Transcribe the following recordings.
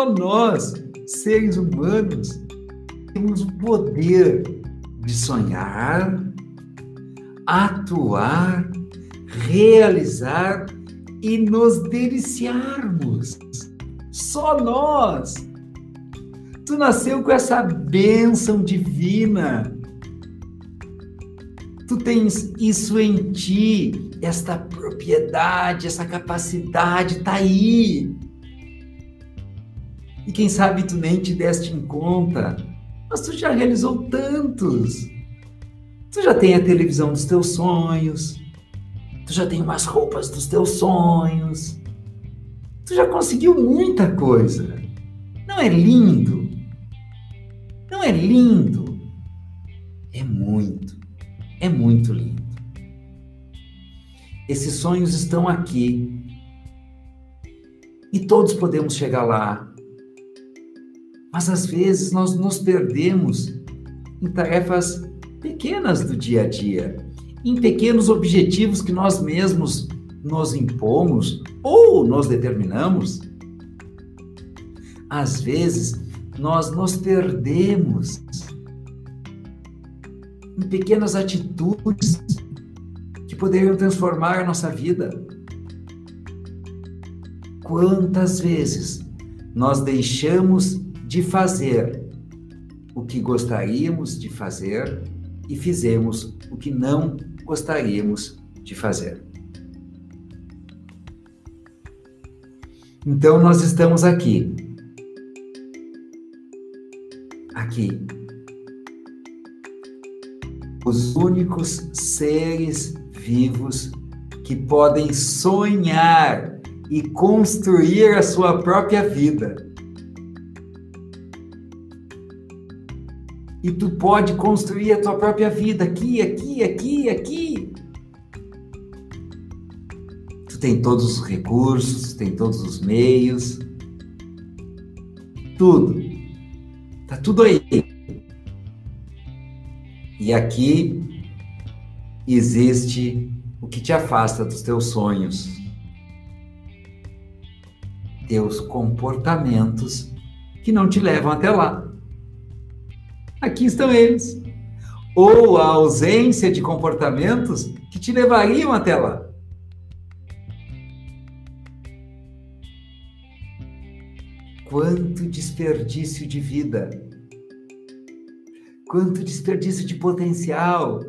Só nós, seres humanos, temos o poder de sonhar, atuar, realizar e nos deliciarmos. Só nós. Tu nasceu com essa bênção divina. Tu tens isso em ti, esta propriedade, essa capacidade está aí. Quem sabe tu nem te deste em conta, mas tu já realizou tantos. Tu já tem a televisão dos teus sonhos, tu já tem umas roupas dos teus sonhos, tu já conseguiu muita coisa. Não é lindo? Não é lindo? É muito, é muito lindo. Esses sonhos estão aqui e todos podemos chegar lá mas às vezes nós nos perdemos em tarefas pequenas do dia a dia, em pequenos objetivos que nós mesmos nos impomos ou nos determinamos. Às vezes nós nos perdemos em pequenas atitudes que poderiam transformar a nossa vida. Quantas vezes nós deixamos de fazer o que gostaríamos de fazer e fizemos o que não gostaríamos de fazer. Então nós estamos aqui. Aqui. Os únicos seres vivos que podem sonhar e construir a sua própria vida. E tu pode construir a tua própria vida aqui, aqui, aqui, aqui. Tu tem todos os recursos, tem todos os meios. Tudo. Tá tudo aí. E aqui existe o que te afasta dos teus sonhos. Teus comportamentos que não te levam até lá. Aqui estão eles. Ou a ausência de comportamentos que te levariam até lá. Quanto desperdício de vida. Quanto desperdício de potencial.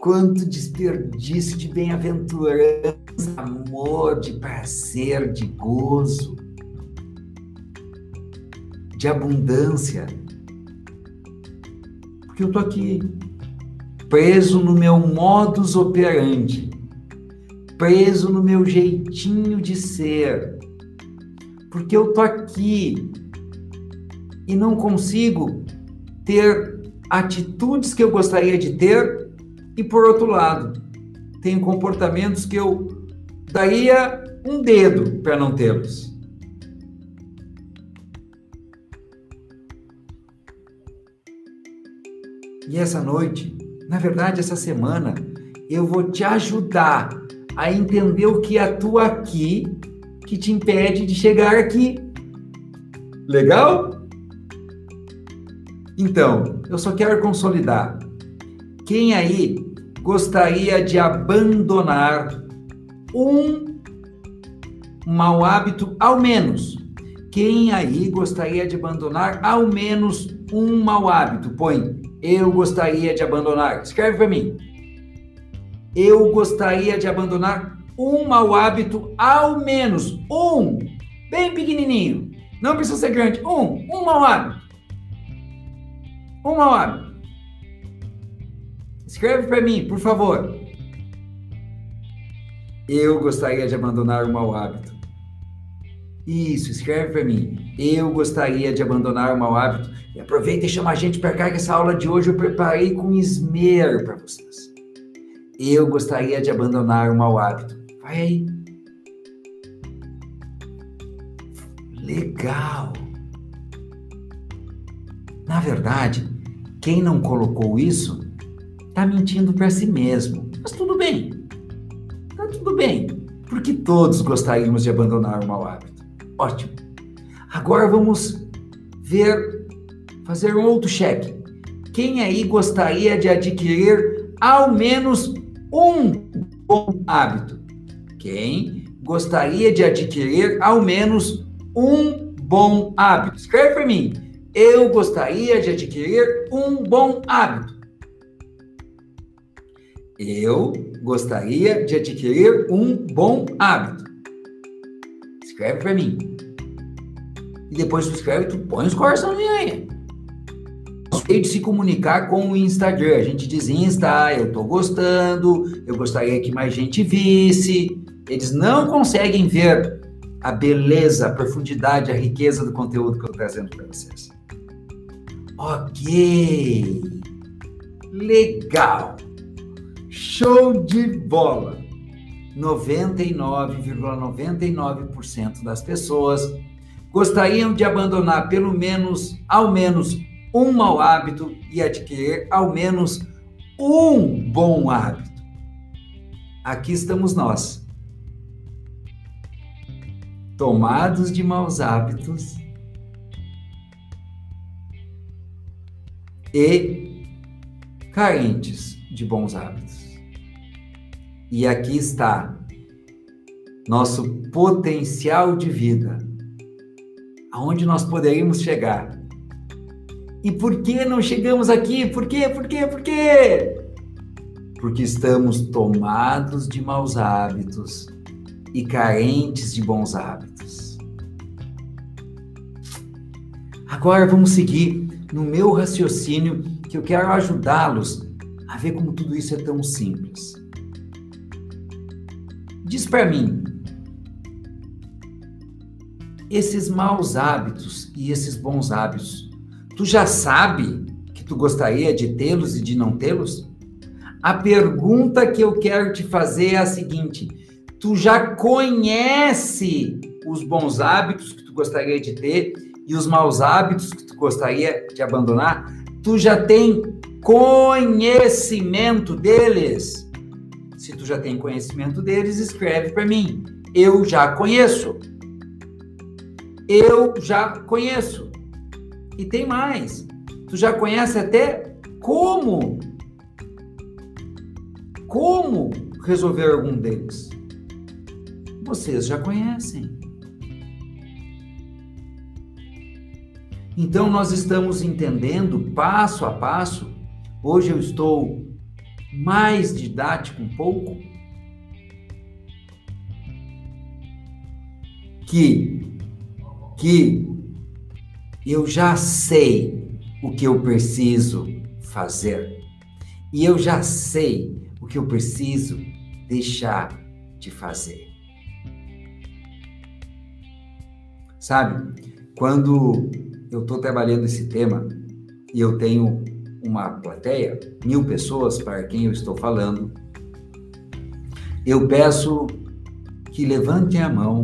Quanto desperdício de bem-aventurança, amor, de prazer, de gozo, de abundância que eu tô aqui preso no meu modus operandi, preso no meu jeitinho de ser, porque eu tô aqui e não consigo ter atitudes que eu gostaria de ter e por outro lado, tenho comportamentos que eu daria um dedo para não tê-los. E essa noite, na verdade, essa semana, eu vou te ajudar a entender o que atua aqui que te impede de chegar aqui. Legal? Então, eu só quero consolidar. Quem aí gostaria de abandonar um mau hábito ao menos? Quem aí gostaria de abandonar ao menos um mau hábito? Põe eu gostaria de abandonar. Escreve para mim. Eu gostaria de abandonar um mau hábito, ao menos um, bem pequenininho. Não precisa ser grande. Um, um mau hábito. Um mau hábito. Escreve para mim, por favor. Eu gostaria de abandonar um mau hábito. Isso, escreve para mim. Eu gostaria de abandonar o mau hábito. Aproveita e chama a gente para cá que essa aula de hoje eu preparei com esmero para vocês. Eu gostaria de abandonar o mau hábito. Vai aí. Legal. Na verdade, quem não colocou isso está mentindo para si mesmo. Mas tudo bem. Tá tudo bem. Porque todos gostaríamos de abandonar o mau hábito. Ótimo. Agora vamos ver, fazer um outro cheque. Quem aí gostaria de adquirir ao menos um bom hábito? Quem gostaria de adquirir ao menos um bom hábito? Escreve para mim. Eu gostaria de adquirir um bom hábito. Eu gostaria de adquirir um bom hábito. Escreve para mim. E depois tu escreve, tu põe os coraçãozinhos aí. Jeito de se comunicar com o Instagram. A gente diz Insta, eu tô gostando, eu gostaria que mais gente visse. Eles não conseguem ver a beleza, a profundidade, a riqueza do conteúdo que eu tô trazendo para vocês. Ok. Legal. Show de bola. 99,99% ,99 das pessoas gostariam de abandonar pelo menos, ao menos, um mau hábito e adquirir ao menos um bom hábito. Aqui estamos nós, tomados de maus hábitos e carentes de bons hábitos. E aqui está nosso potencial de vida, aonde nós poderíamos chegar. E por que não chegamos aqui? Por quê? Por quê? Por quê? Porque estamos tomados de maus hábitos e carentes de bons hábitos. Agora vamos seguir no meu raciocínio que eu quero ajudá-los a ver como tudo isso é tão simples. Diz para mim, esses maus hábitos e esses bons hábitos, tu já sabe que tu gostaria de tê-los e de não tê-los? A pergunta que eu quero te fazer é a seguinte: tu já conhece os bons hábitos que tu gostaria de ter e os maus hábitos que tu gostaria de abandonar? Tu já tem conhecimento deles? Se tu já tem conhecimento deles, escreve para mim. Eu já conheço. Eu já conheço. E tem mais. Tu já conhece até como como resolver algum deles. Vocês já conhecem. Então nós estamos entendendo passo a passo Hoje eu estou mais didático um pouco. Que que eu já sei o que eu preciso fazer. E eu já sei o que eu preciso deixar de fazer. Sabe, quando eu estou trabalhando esse tema e eu tenho uma plateia, mil pessoas para quem eu estou falando, eu peço que levantem a mão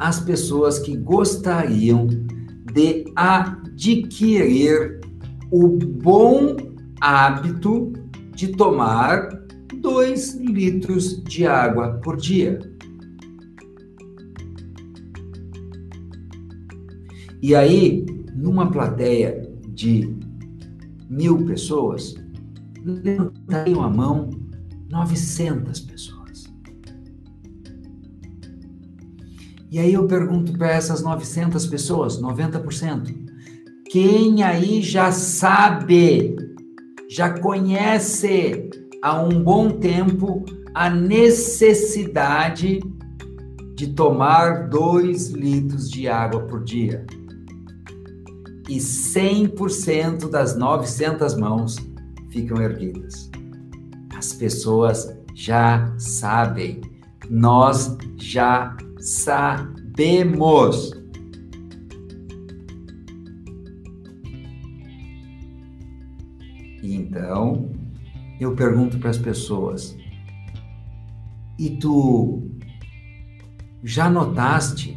as pessoas que gostariam de adquirir o bom hábito de tomar dois litros de água por dia. E aí, numa plateia de mil pessoas, levantariam a mão 900 pessoas. E aí eu pergunto para essas 900 pessoas, 90%, quem aí já sabe, já conhece há um bom tempo a necessidade de tomar dois litros de água por dia? e 100% das 900 mãos ficam erguidas. As pessoas já sabem, nós já sabemos. Então, eu pergunto para as pessoas: e tu já notaste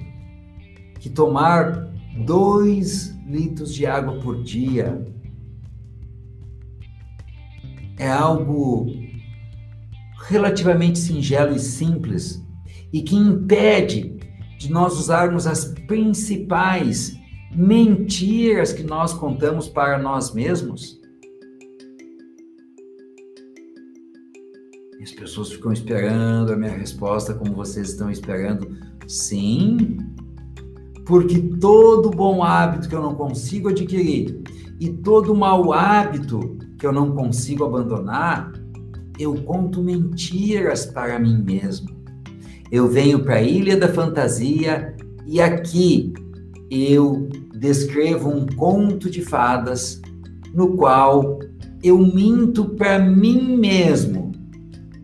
que tomar dois litros de água por dia é algo relativamente singelo e simples e que impede de nós usarmos as principais mentiras que nós contamos para nós mesmos? As pessoas ficam esperando a minha resposta como vocês estão esperando. Sim, porque todo bom hábito que eu não consigo adquirir e todo mau hábito que eu não consigo abandonar, eu conto mentiras para mim mesmo. Eu venho para a Ilha da Fantasia e aqui eu descrevo um conto de fadas no qual eu minto para mim mesmo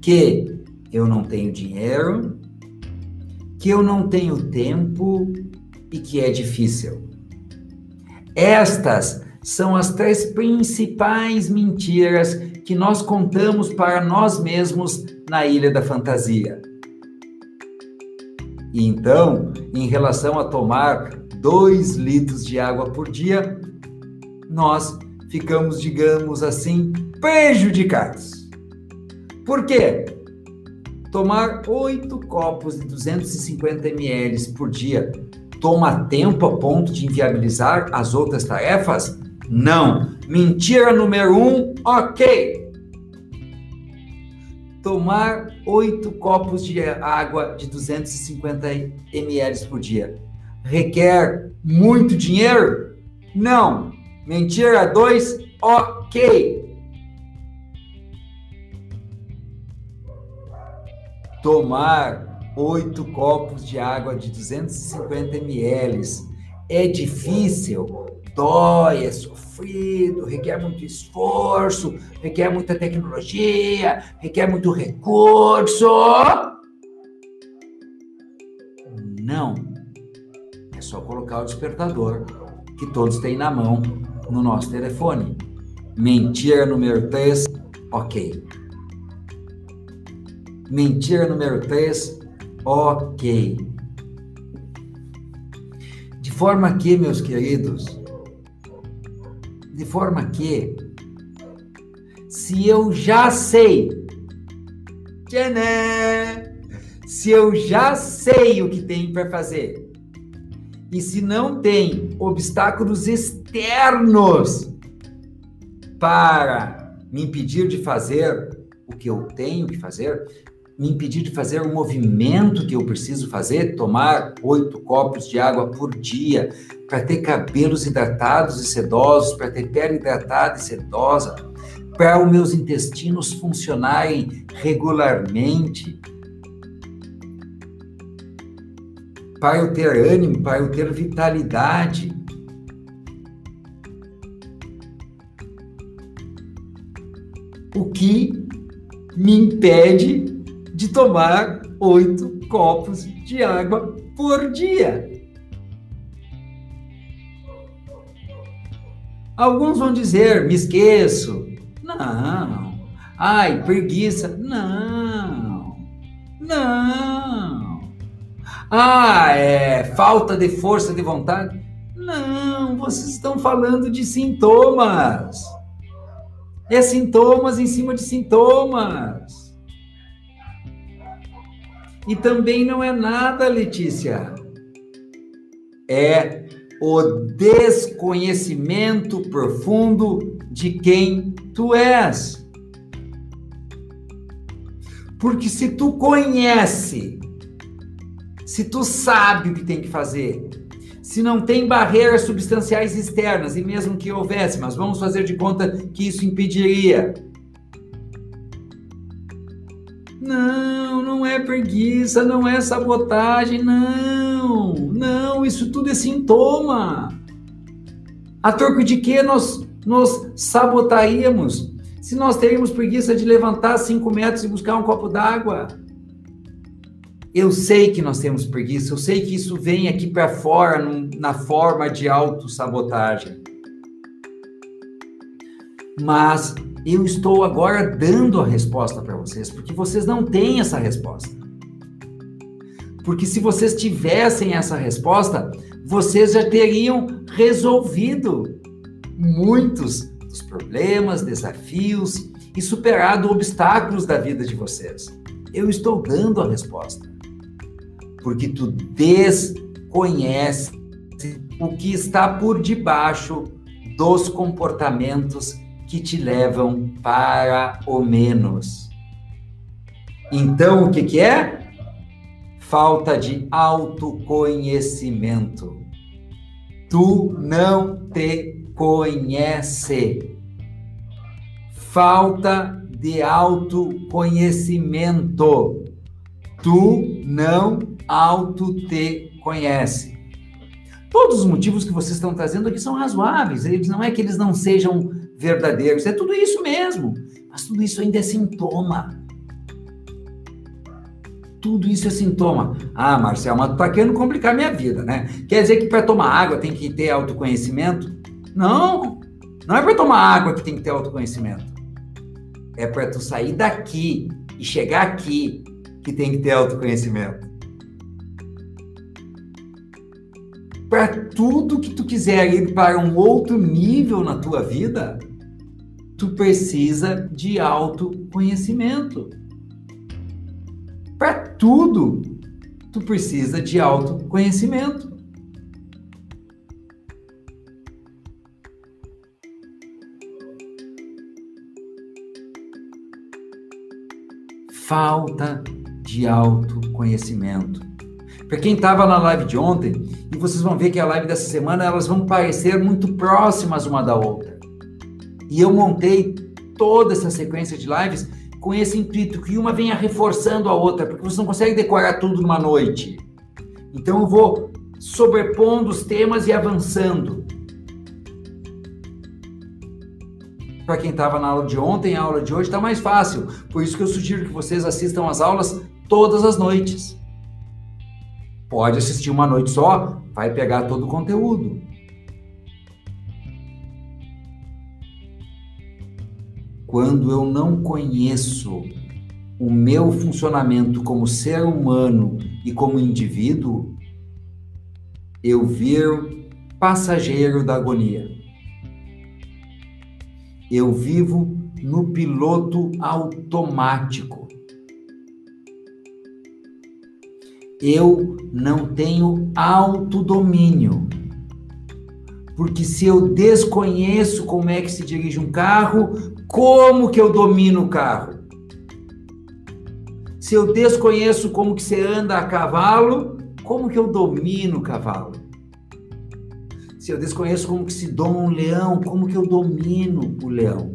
que eu não tenho dinheiro, que eu não tenho tempo e que é difícil. Estas são as três principais mentiras que nós contamos para nós mesmos na Ilha da Fantasia. Então, em relação a tomar dois litros de água por dia, nós ficamos, digamos assim, prejudicados. Por quê? Tomar oito copos de 250 ml por dia toma tempo a ponto de inviabilizar as outras tarefas? Não. Mentira número um, ok. Tomar oito copos de água de 250 ml por dia requer muito dinheiro? Não. Mentira dois, ok. Tomar oito copos de água de 250 ml é difícil, dói, é sofrido, requer muito esforço, requer muita tecnologia, requer muito recurso. Não. É só colocar o despertador que todos têm na mão no nosso telefone. Mentira número 3, ok. Mentira número 3, ok. De forma que, meus queridos, de forma que, se eu já sei, tchané, se eu já sei o que tem para fazer, e se não tem obstáculos externos para me impedir de fazer o que eu tenho que fazer, me impedir de fazer o movimento que eu preciso fazer, tomar oito copos de água por dia, para ter cabelos hidratados e sedosos, para ter pele hidratada e sedosa, para os meus intestinos funcionarem regularmente, para eu ter ânimo, para eu ter vitalidade. O que me impede de tomar oito copos de água por dia. Alguns vão dizer, me esqueço. Não. Ai, preguiça. Não. Não. Ah, é falta de força de vontade. Não, vocês estão falando de sintomas. É sintomas em cima de sintomas. E também não é nada, Letícia. É o desconhecimento profundo de quem tu és. Porque se tu conhece, se tu sabe o que tem que fazer, se não tem barreiras substanciais externas, e mesmo que houvesse, mas vamos fazer de conta que isso impediria. Não, não é preguiça, não é sabotagem, não. Não, isso tudo é sintoma. A troco de que nós nos sabotaríamos se nós teríamos preguiça de levantar cinco metros e buscar um copo d'água? Eu sei que nós temos preguiça, eu sei que isso vem aqui para fora num, na forma de autossabotagem. Mas eu estou agora dando a resposta para vocês, porque vocês não têm essa resposta. Porque se vocês tivessem essa resposta, vocês já teriam resolvido muitos dos problemas, desafios e superado obstáculos da vida de vocês. Eu estou dando a resposta. porque tu desconhece o que está por debaixo dos comportamentos que te levam para o menos. Então, o que, que é? Falta de autoconhecimento. Tu não te conhece. Falta de autoconhecimento. Tu não auto te conhece. Todos os motivos que vocês estão trazendo aqui são razoáveis. Eles não é que eles não sejam verdadeiros, é tudo isso mesmo. Mas tudo isso ainda é sintoma. Tudo isso é sintoma. Ah, Marcel, mas tu tá querendo complicar minha vida, né? Quer dizer que para tomar água tem que ter autoconhecimento? Não, não é para tomar água que tem que ter autoconhecimento. É para tu sair daqui e chegar aqui que tem que ter autoconhecimento. para tudo que tu quiser ir para um outro nível na tua vida, tu precisa de autoconhecimento. Para tudo, tu precisa de autoconhecimento. Falta de autoconhecimento. Para quem estava na live de ontem, e vocês vão ver que a live dessa semana elas vão parecer muito próximas uma da outra. E eu montei toda essa sequência de lives com esse intuito que uma venha reforçando a outra, porque você não consegue decorar tudo numa noite. Então eu vou sobrepondo os temas e avançando. Para quem estava na aula de ontem, a aula de hoje está mais fácil. Por isso que eu sugiro que vocês assistam as aulas todas as noites. Pode assistir uma noite só, vai pegar todo o conteúdo. Quando eu não conheço o meu funcionamento como ser humano e como indivíduo, eu viro passageiro da agonia. Eu vivo no piloto automático. eu não tenho autodomínio. Porque se eu desconheço como é que se dirige um carro, como que eu domino o carro? Se eu desconheço como que você anda a cavalo, como que eu domino o cavalo? Se eu desconheço como que se doma um leão, como que eu domino o leão?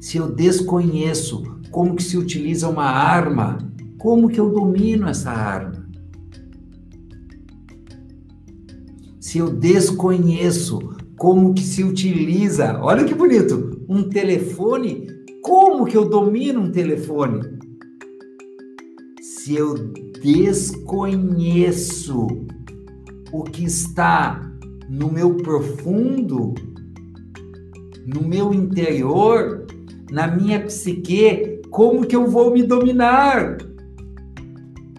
Se eu desconheço como que se utiliza uma arma, como que eu domino essa arma? Se eu desconheço como que se utiliza, olha que bonito, um telefone, como que eu domino um telefone? Se eu desconheço o que está no meu profundo, no meu interior, na minha psique, como que eu vou me dominar?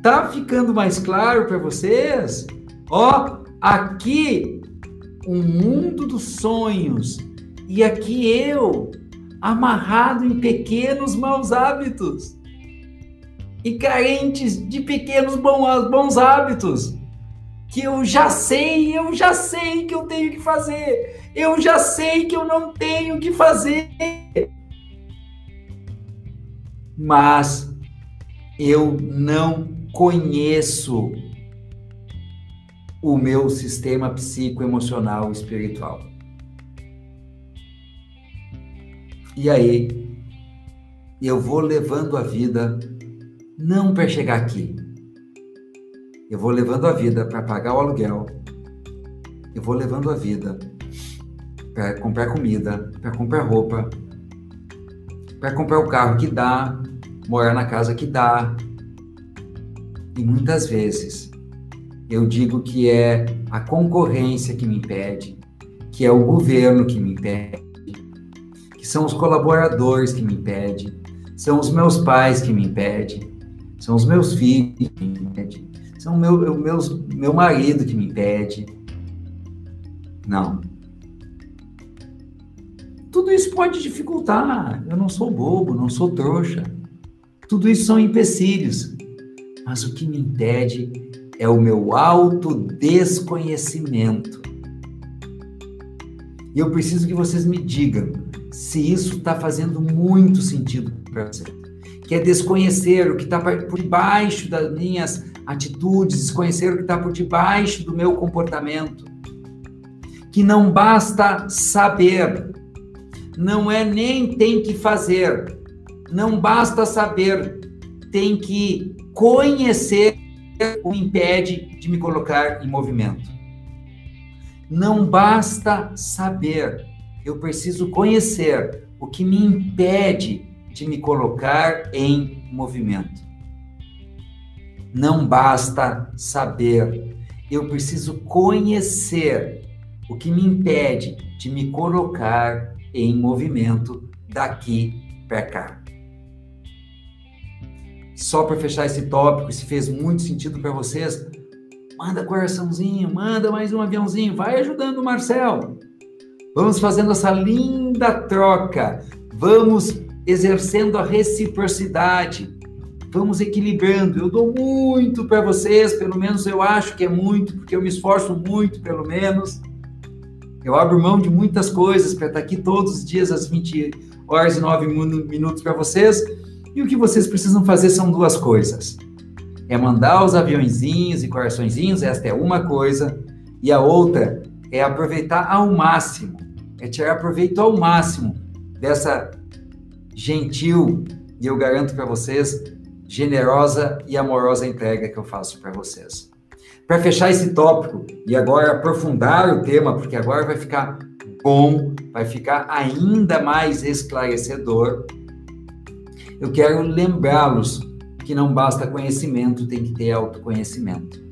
Tá ficando mais claro para vocês? Ó, aqui um mundo dos sonhos. E aqui eu amarrado em pequenos maus hábitos. E carentes de pequenos bons hábitos. Que eu já sei, eu já sei que eu tenho que fazer, eu já sei que eu não tenho que fazer. Mas eu não conheço o meu sistema psicoemocional espiritual. E aí, eu vou levando a vida não para chegar aqui. Eu vou levando a vida para pagar o aluguel. Eu vou levando a vida para comprar comida, para comprar roupa, para comprar o carro que dá, morar na casa que dá. E muitas vezes eu digo que é a concorrência que me impede, que é o governo que me impede, que são os colaboradores que me impedem, são os meus pais que me impedem, são os meus filhos que me impedem, são meu, meus, meu marido que me impede. Não. Tudo isso pode dificultar. Eu não sou bobo, não sou trouxa. Tudo isso são empecilhos. Mas o que me impede é o meu autodesconhecimento. E eu preciso que vocês me digam se isso está fazendo muito sentido para você. Que é desconhecer o que está por debaixo das minhas atitudes, desconhecer o que está por debaixo do meu comportamento. Que não basta saber, não é nem tem que fazer, não basta saber, tem que conhecer o impede de me colocar em movimento. Não basta saber, eu preciso conhecer o que me impede de me colocar em movimento. Não basta saber, eu preciso conhecer o que me impede de me colocar em movimento daqui para cá. Só para fechar esse tópico, se fez muito sentido para vocês, manda coraçãozinho, manda mais um aviãozinho, vai ajudando o Marcel. Vamos fazendo essa linda troca, vamos exercendo a reciprocidade, vamos equilibrando. Eu dou muito para vocês, pelo menos eu acho que é muito, porque eu me esforço muito, pelo menos. Eu abro mão de muitas coisas para estar aqui todos os dias às 20 horas e 9 minutos para vocês e o que vocês precisam fazer são duas coisas. É mandar os aviãozinhos e coraçõezinhos, esta é uma coisa, e a outra é aproveitar ao máximo, é tirar proveito ao máximo dessa gentil, e eu garanto para vocês, generosa e amorosa entrega que eu faço para vocês. Para fechar esse tópico e agora aprofundar o tema, porque agora vai ficar bom, vai ficar ainda mais esclarecedor eu quero lembrá-los que não basta conhecimento, tem que ter autoconhecimento.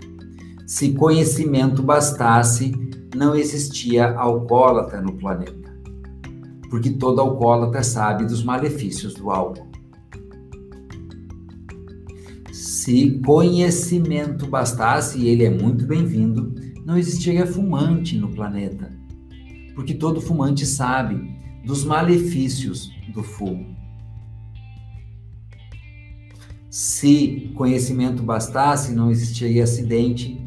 Se conhecimento bastasse, não existia alcoólatra no planeta. Porque todo alcoólatra sabe dos malefícios do álcool. Se conhecimento bastasse, e ele é muito bem-vindo, não existiria fumante no planeta. Porque todo fumante sabe dos malefícios do fumo. Se conhecimento bastasse, não existiria acidente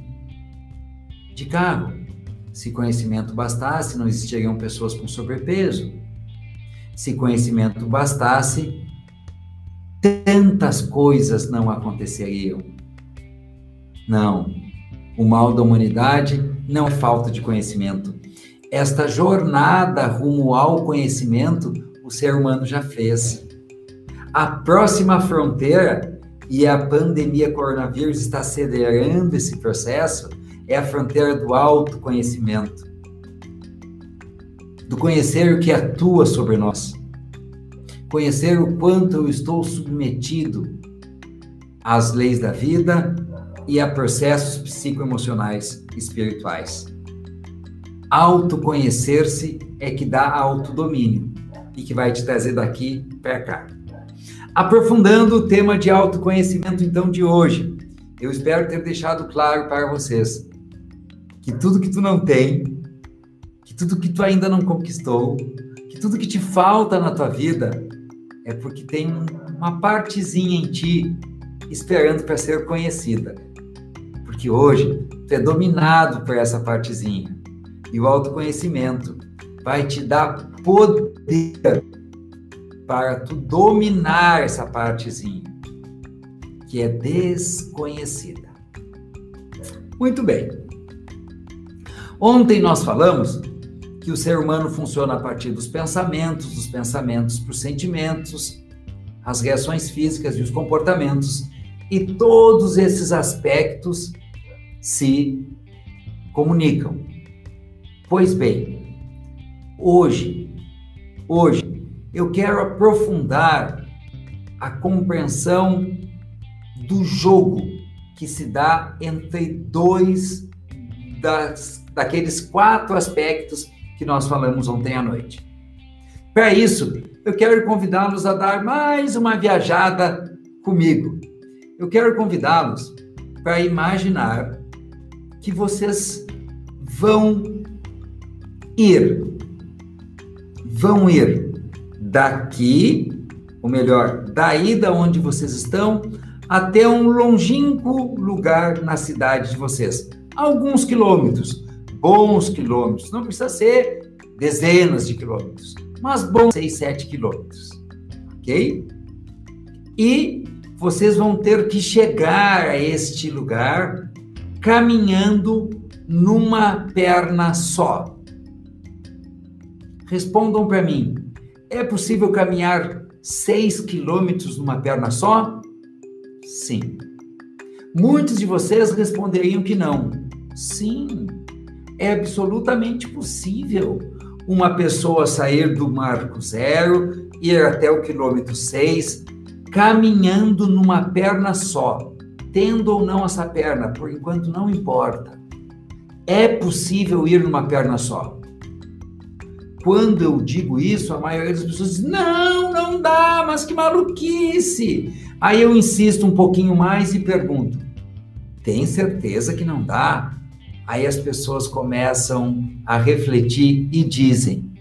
de carro. Se conhecimento bastasse, não existiriam pessoas com sobrepeso. Se conhecimento bastasse, tantas coisas não aconteceriam. Não. O mal da humanidade não é falta de conhecimento. Esta jornada rumo ao conhecimento, o ser humano já fez. A próxima fronteira e a pandemia coronavírus está acelerando esse processo, é a fronteira do autoconhecimento, do conhecer o que atua sobre nós, conhecer o quanto eu estou submetido às leis da vida e a processos psicoemocionais espirituais. Autoconhecer-se é que dá autodomínio e que vai te trazer daqui para cá. Aprofundando o tema de autoconhecimento, então, de hoje, eu espero ter deixado claro para vocês que tudo que tu não tem, que tudo que tu ainda não conquistou, que tudo que te falta na tua vida é porque tem uma partezinha em ti esperando para ser conhecida. Porque hoje tu é dominado por essa partezinha. E o autoconhecimento vai te dar poder para tu dominar essa partezinha que é desconhecida. Muito bem. Ontem nós falamos que o ser humano funciona a partir dos pensamentos, dos pensamentos para os sentimentos, as reações físicas e os comportamentos, e todos esses aspectos se comunicam. Pois bem, hoje, hoje eu quero aprofundar a compreensão do jogo que se dá entre dois das, daqueles quatro aspectos que nós falamos ontem à noite. Para isso, eu quero convidá-los a dar mais uma viajada comigo. Eu quero convidá-los para imaginar que vocês vão ir, vão ir daqui ou melhor, daí da onde vocês estão até um longínquo lugar na cidade de vocês. Alguns quilômetros, bons quilômetros, não precisa ser dezenas de quilômetros, mas bons 6, 7 quilômetros, ok? E vocês vão ter que chegar a este lugar caminhando numa perna só. Respondam para mim: é possível caminhar 6 quilômetros numa perna só? Sim. Muitos de vocês responderiam que não. Sim, é absolutamente possível uma pessoa sair do marco zero, ir até o quilômetro 6, caminhando numa perna só, tendo ou não essa perna, por enquanto não importa. É possível ir numa perna só. Quando eu digo isso, a maioria das pessoas diz: não, não dá, mas que maluquice. Aí eu insisto um pouquinho mais e pergunto: tem certeza que não dá? Aí as pessoas começam a refletir e dizem: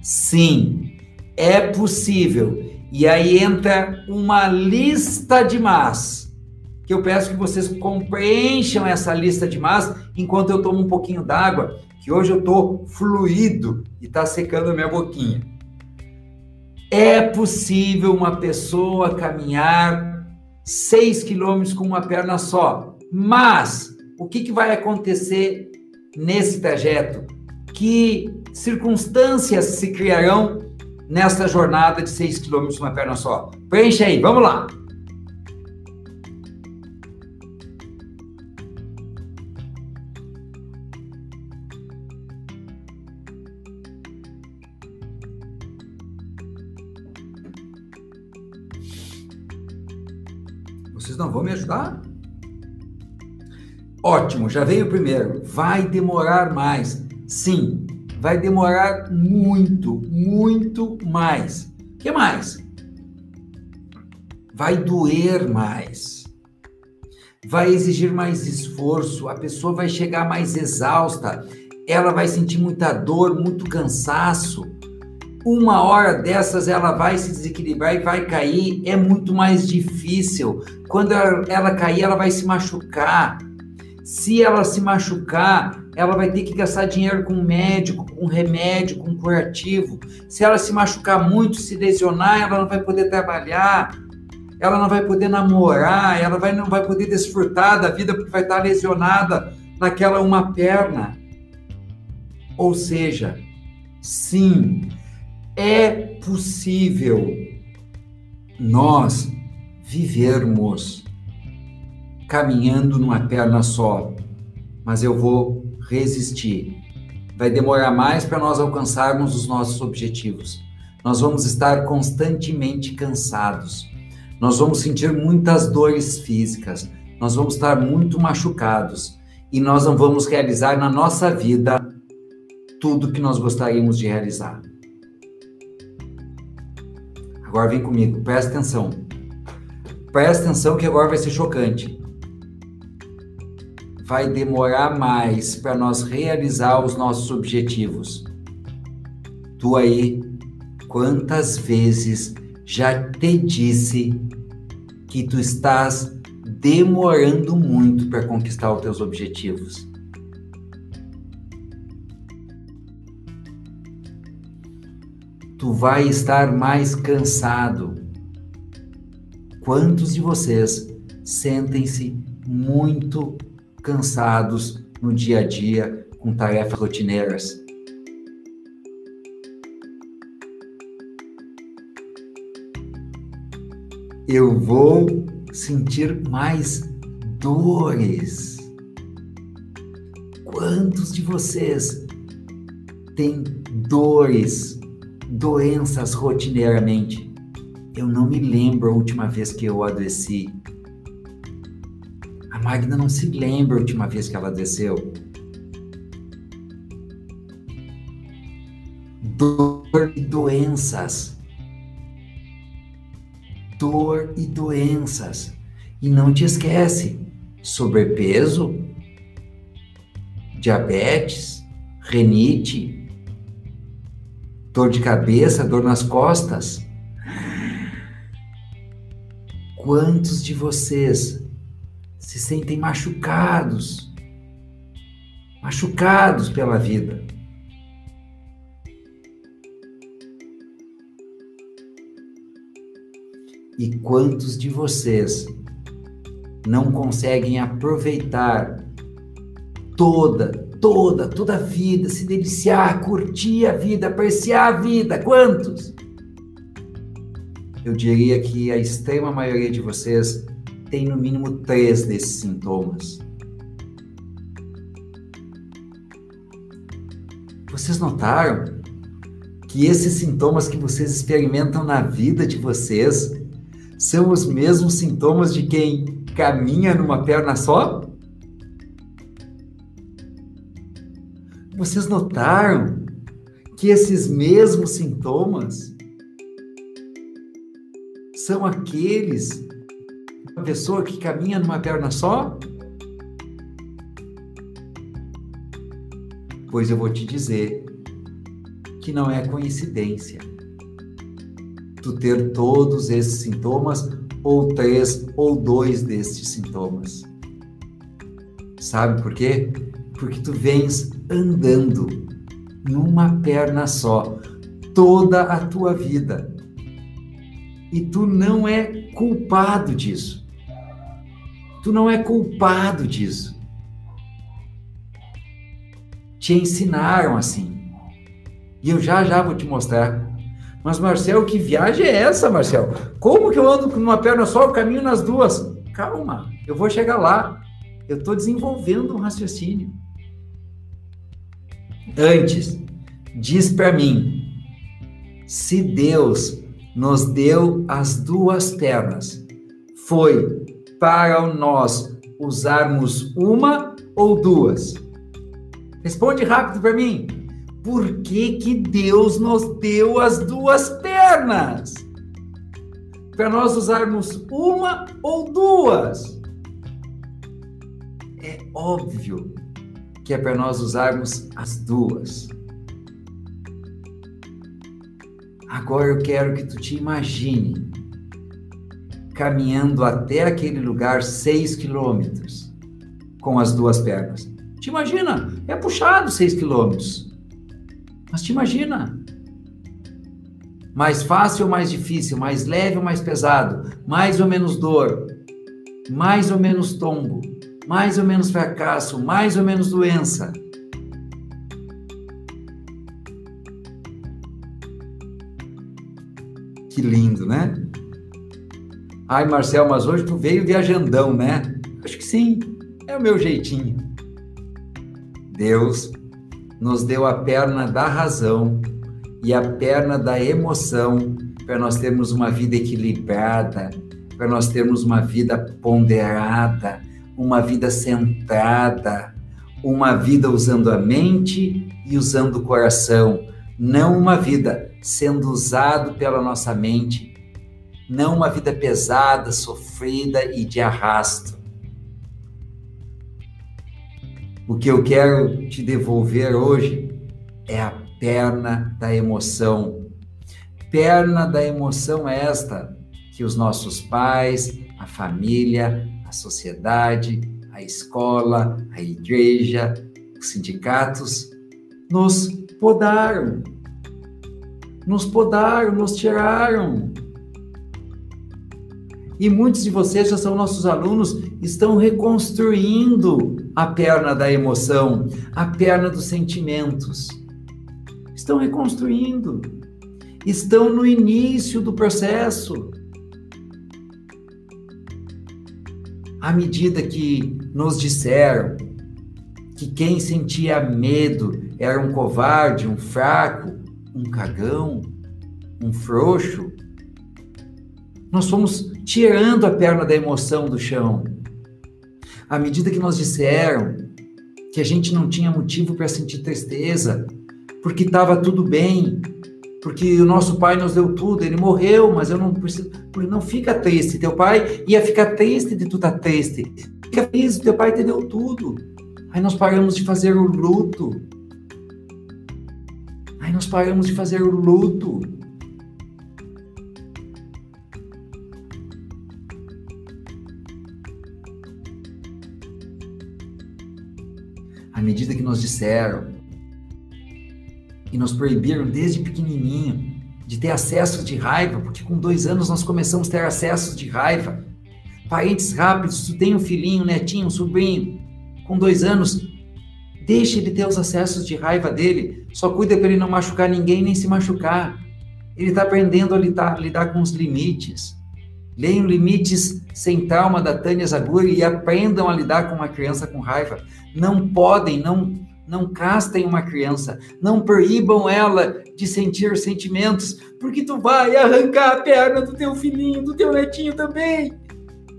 sim, é possível. E aí entra uma lista de mas, que eu peço que vocês preencham essa lista de mas enquanto eu tomo um pouquinho d'água, que hoje eu estou fluido e está secando a minha boquinha. É possível uma pessoa caminhar seis quilômetros com uma perna só, mas o que, que vai acontecer nesse trajeto? Que circunstâncias se criarão nesta jornada de seis quilômetros com uma perna só? Preencha aí, vamos lá! Vocês não vão me ajudar? Ótimo, já veio o primeiro. Vai demorar mais. Sim, vai demorar muito, muito mais. O que mais? Vai doer mais. Vai exigir mais esforço, a pessoa vai chegar mais exausta, ela vai sentir muita dor, muito cansaço uma hora dessas ela vai se desequilibrar e vai cair, é muito mais difícil. Quando ela, ela cair, ela vai se machucar. Se ela se machucar, ela vai ter que gastar dinheiro com médico, com remédio, com curativo. Se ela se machucar muito, se lesionar, ela não vai poder trabalhar, ela não vai poder namorar, ela vai, não vai poder desfrutar da vida porque vai estar lesionada naquela uma perna. Ou seja, sim, é possível nós vivermos caminhando numa perna só, mas eu vou resistir. Vai demorar mais para nós alcançarmos os nossos objetivos. Nós vamos estar constantemente cansados. Nós vamos sentir muitas dores físicas. Nós vamos estar muito machucados e nós não vamos realizar na nossa vida tudo que nós gostaríamos de realizar. Agora vem comigo, presta atenção. Presta atenção que agora vai ser chocante. Vai demorar mais para nós realizar os nossos objetivos. Tu aí, quantas vezes já te disse que tu estás demorando muito para conquistar os teus objetivos? Tu vai estar mais cansado. Quantos de vocês sentem-se muito cansados no dia a dia com tarefas rotineiras? Eu vou sentir mais dores. Quantos de vocês têm dores doenças rotineiramente. Eu não me lembro a última vez que eu adoeci. A Magna não se lembra a última vez que ela adoeceu. Dor e doenças. Dor e doenças. E não te esquece, sobrepeso, diabetes, renite, dor de cabeça, dor nas costas. quantos de vocês se sentem machucados, machucados pela vida. E quantos de vocês não conseguem aproveitar toda, toda, toda a vida, se deliciar, curtir a vida, apreciar a vida? Quantos? Eu diria que a extrema maioria de vocês tem no mínimo três desses sintomas. Vocês notaram que esses sintomas que vocês experimentam na vida de vocês são os mesmos sintomas de quem caminha numa perna só? Vocês notaram que esses mesmos sintomas são aqueles uma pessoa que caminha numa perna só? Pois eu vou te dizer que não é coincidência tu ter todos esses sintomas, ou três ou dois destes sintomas. Sabe por quê? Porque tu vens andando numa perna só toda a tua vida. E tu não é culpado disso. Tu não é culpado disso. Te ensinaram assim. E eu já já vou te mostrar. Mas, Marcel, que viagem é essa, Marcel? Como que eu ando com uma perna só, eu caminho nas duas? Calma, eu vou chegar lá. Eu estou desenvolvendo um raciocínio. Antes, diz para mim, se Deus nos deu as duas pernas, foi para nós usarmos uma ou duas? Responde rápido para mim. Por que, que Deus nos deu as duas pernas? Para nós usarmos uma ou duas? É óbvio que é para nós usarmos as duas. Agora eu quero que tu te imagine caminhando até aquele lugar seis quilômetros com as duas pernas. Te imagina, é puxado seis quilômetros. Mas te imagina. Mais fácil ou mais difícil, mais leve ou mais pesado, mais ou menos dor, mais ou menos tombo, mais ou menos fracasso, mais ou menos doença. Que lindo, né? Ai, Marcel, mas hoje tu veio viajandão, né? Acho que sim, é o meu jeitinho. Deus nos deu a perna da razão e a perna da emoção para nós termos uma vida equilibrada, para nós termos uma vida ponderada, uma vida centrada, uma vida usando a mente e usando o coração, não uma vida sendo usado pela nossa mente não uma vida pesada, sofrida e de arrasto. O que eu quero te devolver hoje é a perna da emoção. Perna da emoção é esta que os nossos pais, a família, a sociedade, a escola, a igreja, os sindicatos nos podaram. Nos podaram, nos tiraram. E muitos de vocês já são nossos alunos, estão reconstruindo a perna da emoção, a perna dos sentimentos. Estão reconstruindo. Estão no início do processo. À medida que nos disseram que quem sentia medo era um covarde, um fraco, um cagão, um frouxo, nós fomos tirando a perna da emoção do chão. À medida que nos disseram que a gente não tinha motivo para sentir tristeza, porque estava tudo bem, porque o nosso pai nos deu tudo, ele morreu, mas eu não preciso. Não fica triste, teu pai ia ficar triste de tu estar tá triste. Fica feliz, teu pai te deu tudo. Aí nós paramos de fazer o luto. Aí nós paramos de fazer o luto. À medida que nos disseram e nos proibiram desde pequenininho de ter acessos de raiva, porque com dois anos nós começamos a ter acessos de raiva. Parentes rápidos, tu tem um filhinho, um netinho, um sobrinho, com dois anos, deixa ele ter os acessos de raiva dele, só cuida para ele não machucar ninguém nem se machucar. Ele está aprendendo a lidar, lidar com os limites. Leiam Limites Sem Trauma da Tânia Zaguri e aprendam a lidar com uma criança com raiva. Não podem, não não castem uma criança, não proíbam ela de sentir sentimentos, porque tu vai arrancar a perna do teu filhinho, do teu netinho também.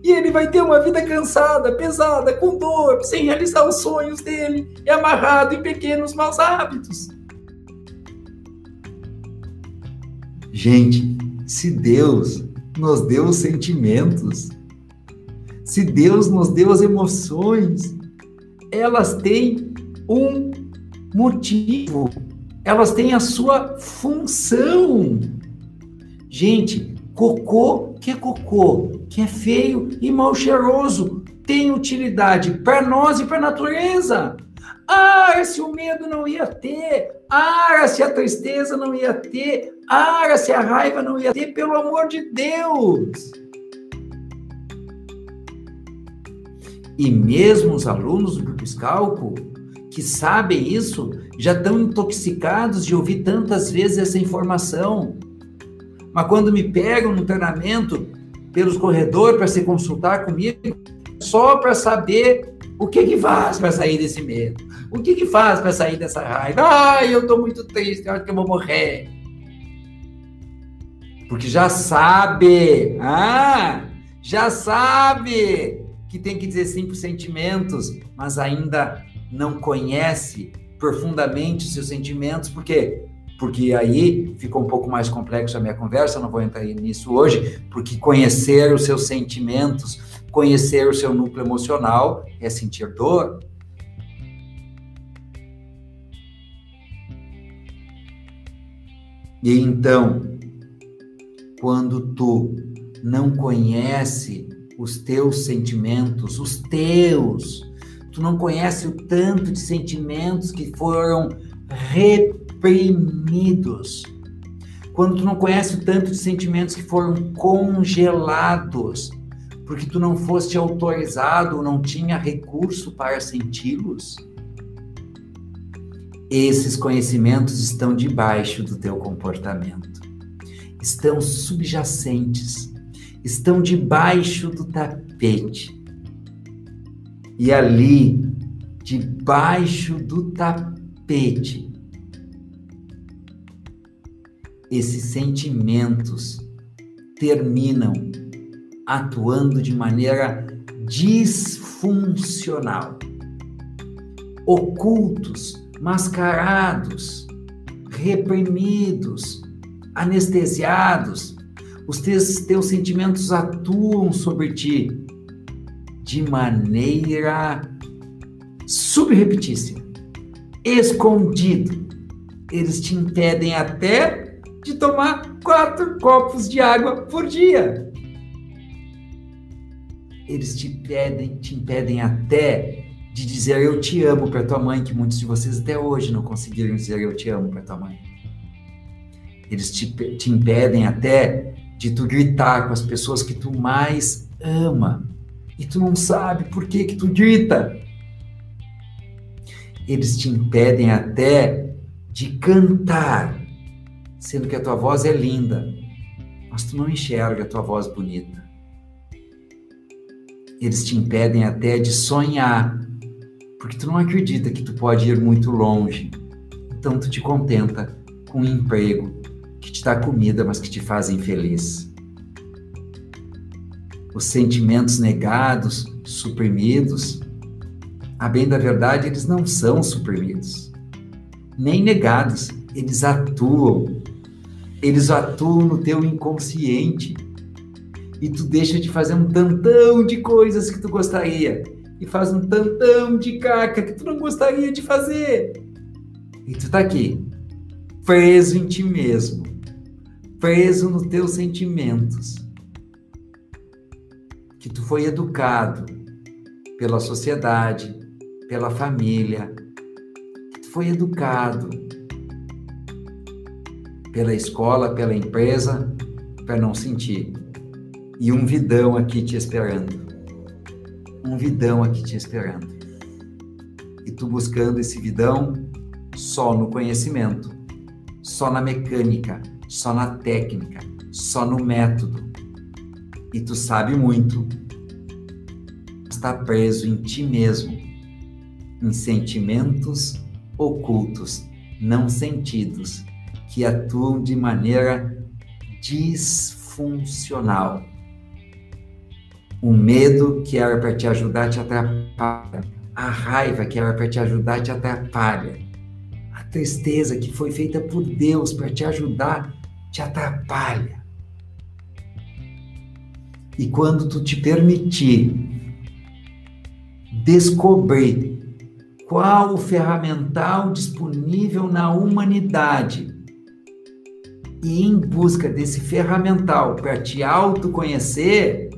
E ele vai ter uma vida cansada, pesada, com dor, sem realizar os sonhos dele, e amarrado em pequenos maus hábitos. Gente, se Deus nos deu os sentimentos, se Deus nos deu as emoções, elas têm um motivo, elas têm a sua função. Gente, cocô que é cocô, que é feio e mal cheiroso, tem utilidade para nós e para a natureza. Ah, se o medo não ia ter, ah, se a tristeza não ia ter, ah, se a raiva não ia ter, pelo amor de Deus. E mesmo os alunos do grupo Scalco, que sabem isso, já estão intoxicados de ouvir tantas vezes essa informação. Mas quando me pegam no treinamento pelos corredores para se consultar comigo, só para saber o que que faz para sair desse medo? O que que faz para sair dessa raiva? Ai, eu estou muito triste, eu acho que eu vou morrer. Porque já sabe, ah, já sabe que tem que dizer sim para os sentimentos, mas ainda não conhece profundamente seus sentimentos, por quê? Porque aí ficou um pouco mais complexo a minha conversa, não vou entrar nisso hoje, porque conhecer os seus sentimentos Conhecer o seu núcleo emocional é sentir dor. E então, quando tu não conhece os teus sentimentos, os teus, tu não conhece o tanto de sentimentos que foram reprimidos. Quando tu não conhece o tanto de sentimentos que foram congelados, porque tu não foste autorizado, não tinha recurso para senti-los? Esses conhecimentos estão debaixo do teu comportamento, estão subjacentes, estão debaixo do tapete. E ali, debaixo do tapete, esses sentimentos terminam atuando de maneira disfuncional, ocultos, mascarados, reprimidos, anestesiados. Os teus, teus sentimentos atuam sobre ti de maneira subreptícia, escondido. Eles te impedem até de tomar quatro copos de água por dia eles te pedem, te impedem até de dizer eu te amo para tua mãe, que muitos de vocês até hoje não conseguiram dizer eu te amo para tua mãe. Eles te, te impedem até de tu gritar com as pessoas que tu mais ama e tu não sabe por que que tu grita. Eles te impedem até de cantar, sendo que a tua voz é linda, mas tu não enxerga a tua voz bonita. Eles te impedem até de sonhar, porque tu não acredita que tu pode ir muito longe. Então tu te contenta com um emprego que te dá comida, mas que te faz infeliz. Os sentimentos negados, suprimidos, a bem da verdade, eles não são suprimidos, nem negados, eles atuam. Eles atuam no teu inconsciente. E tu deixa de fazer um tantão de coisas que tu gostaria. E faz um tantão de caca que tu não gostaria de fazer. E tu tá aqui, preso em ti mesmo, preso nos teus sentimentos, que tu foi educado pela sociedade, pela família, foi educado pela escola, pela empresa, para não sentir. E um vidão aqui te esperando. Um vidão aqui te esperando. E tu buscando esse vidão só no conhecimento, só na mecânica, só na técnica, só no método. E tu sabe muito. Está preso em ti mesmo, em sentimentos ocultos, não sentidos, que atuam de maneira disfuncional. O medo que era para te ajudar te atrapalha. A raiva que era para te ajudar te atrapalha. A tristeza que foi feita por Deus para te ajudar te atrapalha. E quando tu te permitir descobrir qual o ferramental disponível na humanidade e em busca desse ferramental para te autoconhecer,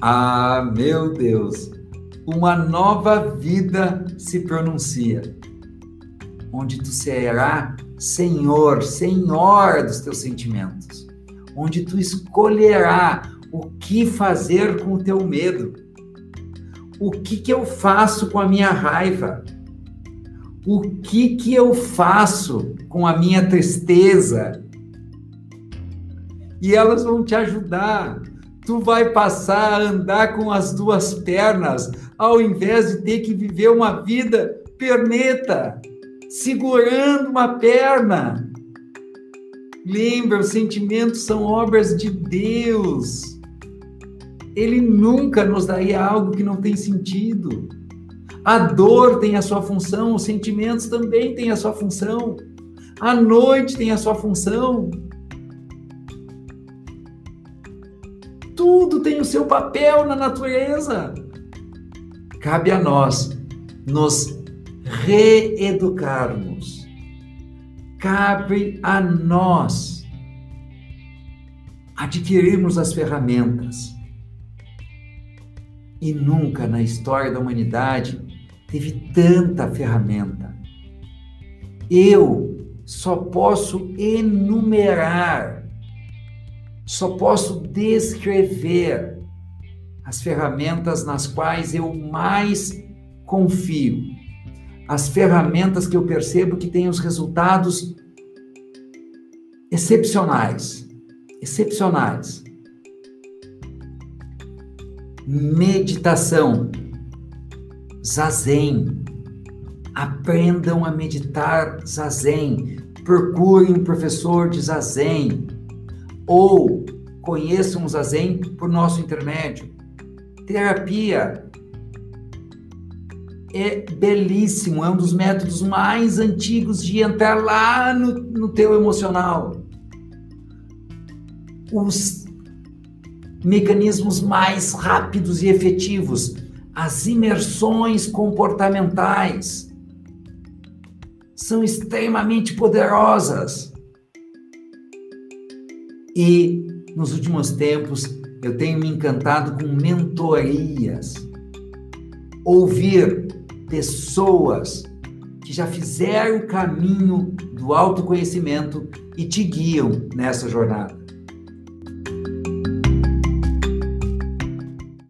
ah, meu Deus, uma nova vida se pronuncia, onde tu será senhor, senhor dos teus sentimentos, onde tu escolherá o que fazer com o teu medo. O que que eu faço com a minha raiva? O que que eu faço com a minha tristeza? E elas vão te ajudar. Tu vai passar a andar com as duas pernas, ao invés de ter que viver uma vida perneta segurando uma perna. Lembra, os sentimentos são obras de Deus. Ele nunca nos daria algo que não tem sentido. A dor tem a sua função, os sentimentos também têm a sua função. A noite tem a sua função. Tudo tem o seu papel na natureza. Cabe a nós nos reeducarmos. Cabe a nós adquirirmos as ferramentas. E nunca na história da humanidade teve tanta ferramenta. Eu só posso enumerar, só posso descrever as ferramentas nas quais eu mais confio as ferramentas que eu percebo que têm os resultados excepcionais. Excepcionais. Meditação. Zazen. Aprendam a meditar Zazen. Procurem um professor de Zazen. Ou conheçam o Zazen por nosso intermédio. Terapia é belíssimo, é um dos métodos mais antigos de entrar lá no, no teu emocional. Os mecanismos mais rápidos e efetivos, as imersões comportamentais, são extremamente poderosas. E nos últimos tempos eu tenho me encantado com mentorias. Ouvir pessoas que já fizeram o caminho do autoconhecimento e te guiam nessa jornada.